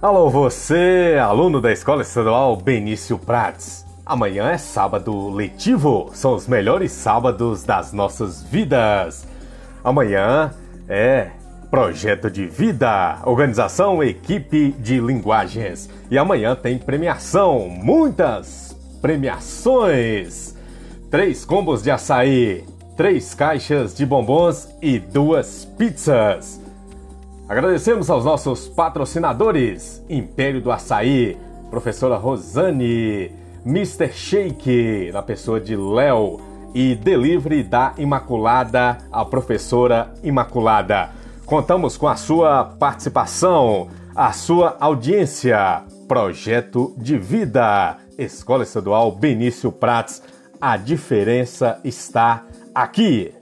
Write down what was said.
Alô, você, aluno da Escola Estadual Benício Prates. Amanhã é sábado letivo, são os melhores sábados das nossas vidas. Amanhã é projeto de vida, organização equipe de linguagens. E amanhã tem premiação, muitas premiações. Três combos de açaí, três caixas de bombons e duas pizzas. Agradecemos aos nossos patrocinadores: Império do Açaí, Professora Rosane, Mr. Shake, na pessoa de Léo, e Delivery da Imaculada, a Professora Imaculada. Contamos com a sua participação, a sua audiência. Projeto de Vida, Escola Estadual Benício Prats. A diferença está aqui.